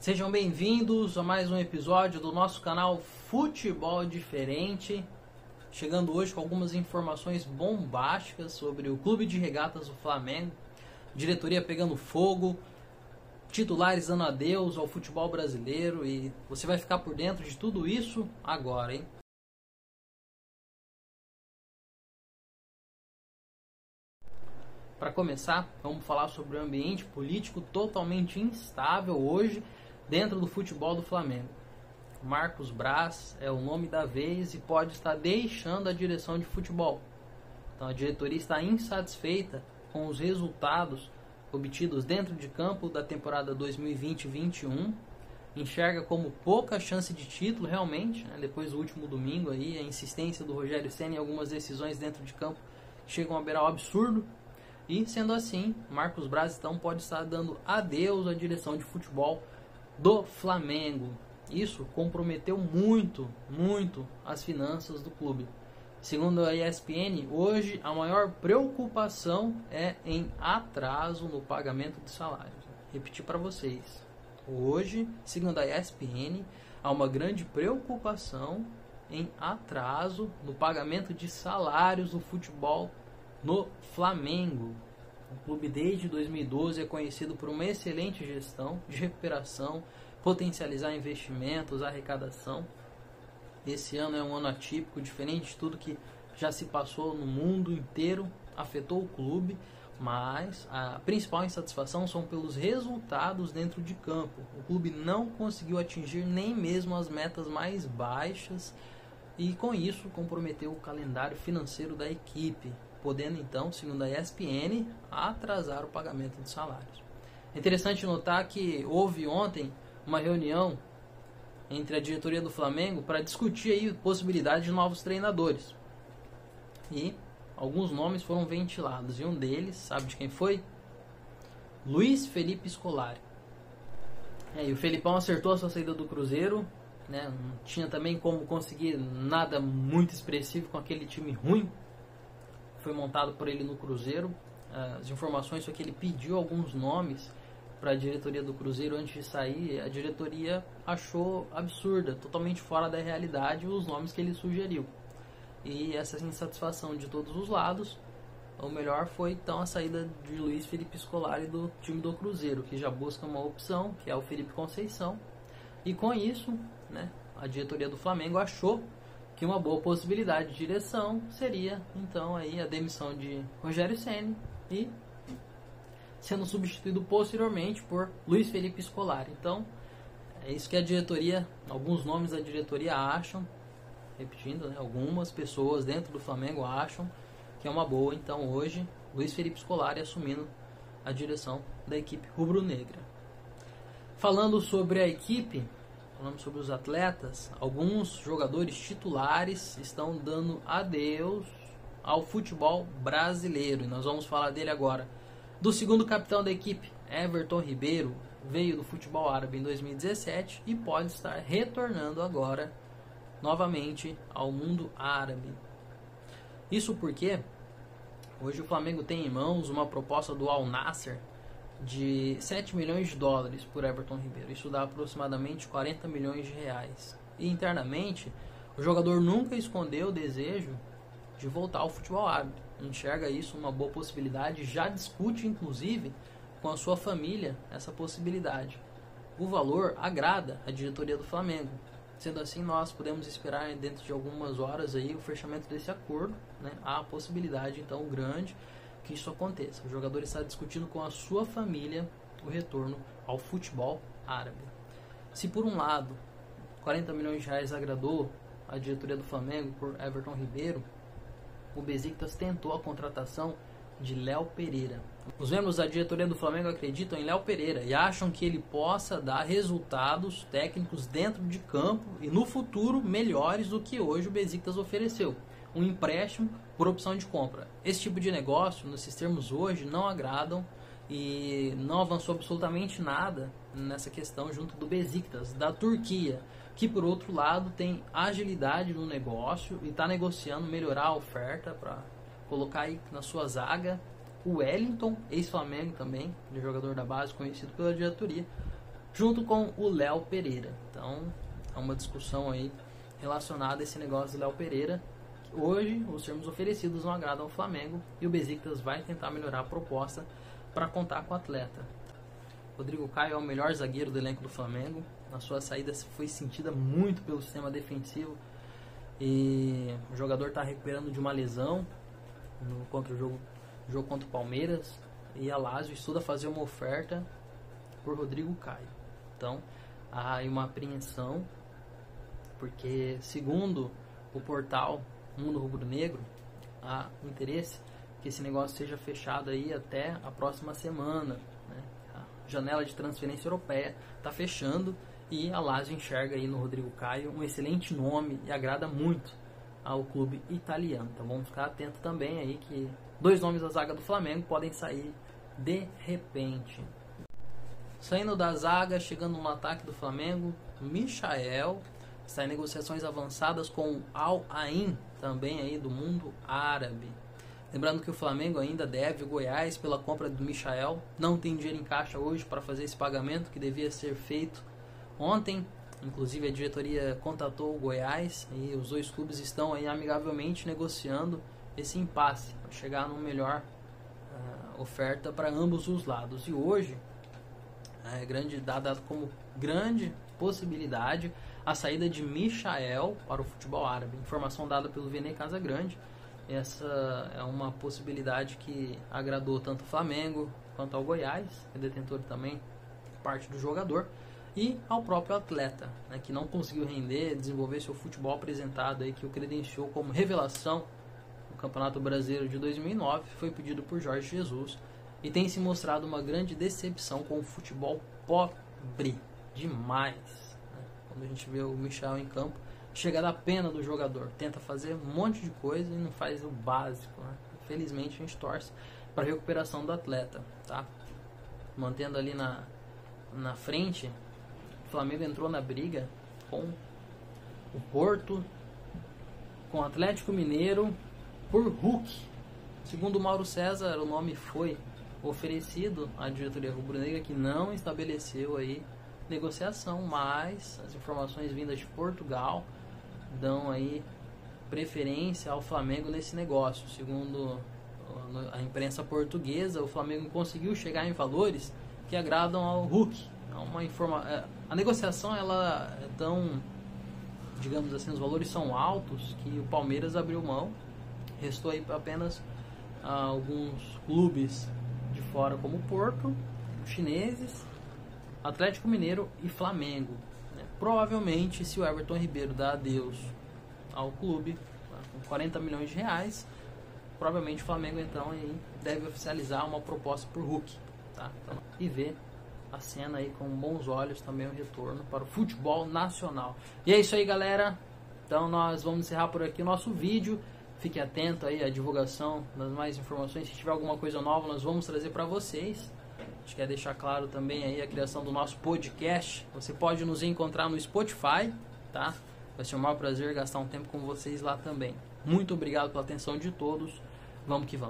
Sejam bem-vindos a mais um episódio do nosso canal Futebol Diferente. Chegando hoje com algumas informações bombásticas sobre o Clube de Regatas do Flamengo, diretoria pegando fogo, titulares dando adeus ao futebol brasileiro e você vai ficar por dentro de tudo isso agora, hein? Para começar, vamos falar sobre o ambiente político totalmente instável hoje dentro do futebol do Flamengo. Marcos Braz é o nome da vez e pode estar deixando a direção de futebol. Então a diretoria está insatisfeita com os resultados obtidos dentro de campo da temporada 2020-21. Enxerga como pouca chance de título realmente, né? depois do último domingo aí, a insistência do Rogério Senna em algumas decisões dentro de campo chegam a beirar o absurdo. E sendo assim, Marcos Braz então pode estar dando adeus à direção de futebol do Flamengo. Isso comprometeu muito, muito as finanças do clube. Segundo a ESPN, hoje a maior preocupação é em atraso no pagamento de salários. Repetir para vocês. Hoje, segundo a ESPN, há uma grande preocupação em atraso no pagamento de salários do futebol no Flamengo. O clube desde 2012 é conhecido por uma excelente gestão de recuperação, potencializar investimentos, arrecadação. Esse ano é um ano atípico, diferente de tudo que já se passou no mundo inteiro, afetou o clube, mas a principal insatisfação são pelos resultados dentro de campo. O clube não conseguiu atingir nem mesmo as metas mais baixas e com isso comprometeu o calendário financeiro da equipe podendo então, segundo a ESPN, atrasar o pagamento de salários. É interessante notar que houve ontem uma reunião entre a diretoria do Flamengo para discutir aí possibilidade de novos treinadores. E alguns nomes foram ventilados, e um deles, sabe de quem foi? Luiz Felipe Scolari. É, e o Felipão acertou a sua saída do Cruzeiro, né? não tinha também como conseguir nada muito expressivo com aquele time ruim foi montado por ele no Cruzeiro. As informações são que ele pediu alguns nomes para a diretoria do Cruzeiro antes de sair. A diretoria achou absurda, totalmente fora da realidade, os nomes que ele sugeriu. E essa insatisfação de todos os lados, o melhor foi então a saída de Luiz Felipe Scolari do time do Cruzeiro, que já busca uma opção, que é o Felipe Conceição. E com isso, né, a diretoria do Flamengo achou que uma boa possibilidade de direção seria então aí a demissão de Rogério Ceni e sendo substituído posteriormente por Luiz Felipe Scolari. Então, é isso que a diretoria, alguns nomes da diretoria acham, repetindo, né, algumas pessoas dentro do Flamengo acham que é uma boa. Então, hoje, Luiz Felipe Scolari assumindo a direção da equipe rubro-negra. Falando sobre a equipe, falando sobre os atletas, alguns jogadores titulares estão dando adeus ao futebol brasileiro. E nós vamos falar dele agora. Do segundo capitão da equipe, Everton Ribeiro, veio do futebol árabe em 2017 e pode estar retornando agora novamente ao mundo árabe. Isso porque hoje o Flamengo tem em mãos uma proposta do Al Nasser de 7 milhões de dólares por Everton Ribeiro. Isso dá aproximadamente 40 milhões de reais. E internamente, o jogador nunca escondeu o desejo de voltar ao futebol árabe. Enxerga isso uma boa possibilidade, já discute inclusive com a sua família essa possibilidade. O valor agrada a diretoria do Flamengo. Sendo assim, nós podemos esperar dentro de algumas horas aí o fechamento desse acordo. Né? Há a possibilidade então grande que isso aconteça. O jogador está discutindo com a sua família o retorno ao futebol árabe. Se por um lado 40 milhões de reais agradou a diretoria do Flamengo por Everton Ribeiro, o Besiktas tentou a contratação de Léo Pereira. Os membros da diretoria do Flamengo acreditam em Léo Pereira e acham que ele possa dar resultados técnicos dentro de campo e no futuro melhores do que hoje o Besiktas ofereceu um empréstimo por opção de compra. Esse tipo de negócio, nesses termos hoje, não agradam e não avançou absolutamente nada nessa questão junto do Besiktas, da Turquia, que por outro lado tem agilidade no negócio e está negociando melhorar a oferta para colocar aí na sua zaga o Wellington, ex-Flamengo também, de jogador da base conhecido pela diretoria, junto com o Léo Pereira. Então, é uma discussão aí relacionada a esse negócio do Léo Pereira. Hoje, os termos oferecidos não agradam ao Flamengo e o Besiktas vai tentar melhorar a proposta para contar com o atleta. Rodrigo Caio é o melhor zagueiro do elenco do Flamengo. Na sua saída foi sentida muito pelo sistema defensivo. E o jogador está recuperando de uma lesão no, contra o jogo, jogo contra o Palmeiras. E a Lazio estuda fazer uma oferta por Rodrigo Caio. Então há aí uma apreensão, porque segundo o portal Mundo Rubro Negro, há interesse que esse negócio seja fechado aí até a próxima semana. Né? A janela de transferência europeia está fechando e a Lazio enxerga aí no Rodrigo Caio um excelente nome e agrada muito ao clube italiano. Então vamos ficar atento também aí que dois nomes da zaga do Flamengo podem sair de repente. Saindo da zaga, chegando no ataque do Flamengo, Michael está em negociações avançadas com Al Ain, também aí do mundo árabe. Lembrando que o Flamengo ainda deve o Goiás pela compra do Michael, não tem dinheiro em caixa hoje para fazer esse pagamento que devia ser feito ontem. Inclusive a diretoria contatou o Goiás e os dois clubes estão aí amigavelmente negociando esse impasse para chegar numa melhor uh, oferta para ambos os lados. E hoje é grande dada como grande possibilidade a saída de Michael para o futebol árabe. Informação dada pelo Vene Casagrande. Essa é uma possibilidade que agradou tanto o Flamengo quanto ao Goiás, é detentor também parte do jogador, e ao próprio atleta, né, que não conseguiu render, desenvolver seu futebol apresentado aí, que o credenciou como revelação no Campeonato Brasileiro de 2009, foi pedido por Jorge Jesus e tem se mostrado uma grande decepção com o futebol pobre demais. Né? Quando a gente vê o Michel em campo, chega da pena do jogador, tenta fazer um monte de coisa e não faz o básico. Né? Infelizmente a gente torce para a recuperação do atleta, tá? Mantendo ali na, na frente, o Flamengo entrou na briga com o Porto, com o Atlético Mineiro por Hulk. Segundo Mauro César, o nome foi oferecido à diretoria rubro-negra que não estabeleceu aí negociação, mas as informações vindas de Portugal dão aí preferência ao Flamengo nesse negócio. Segundo a imprensa portuguesa, o Flamengo conseguiu chegar em valores que agradam ao Hulk. É uma é, a negociação ela é tão, digamos assim, os valores são altos que o Palmeiras abriu mão. Restou aí apenas ah, alguns clubes de fora como Porto, chineses, Atlético Mineiro e Flamengo. Né? Provavelmente, se o Everton Ribeiro dá adeus ao clube tá? com 40 milhões de reais, provavelmente o Flamengo então aí deve oficializar uma proposta por Hulk. Tá? Então, e ver a cena aí com bons olhos também o retorno para o futebol nacional. E é isso aí, galera. Então nós vamos encerrar por aqui o nosso vídeo. Fique atento aí à divulgação das mais informações. Se tiver alguma coisa nova, nós vamos trazer para vocês. A gente quer deixar claro também aí a criação do nosso podcast. Você pode nos encontrar no Spotify, tá? Vai ser um maior prazer gastar um tempo com vocês lá também. Muito obrigado pela atenção de todos. Vamos que vamos.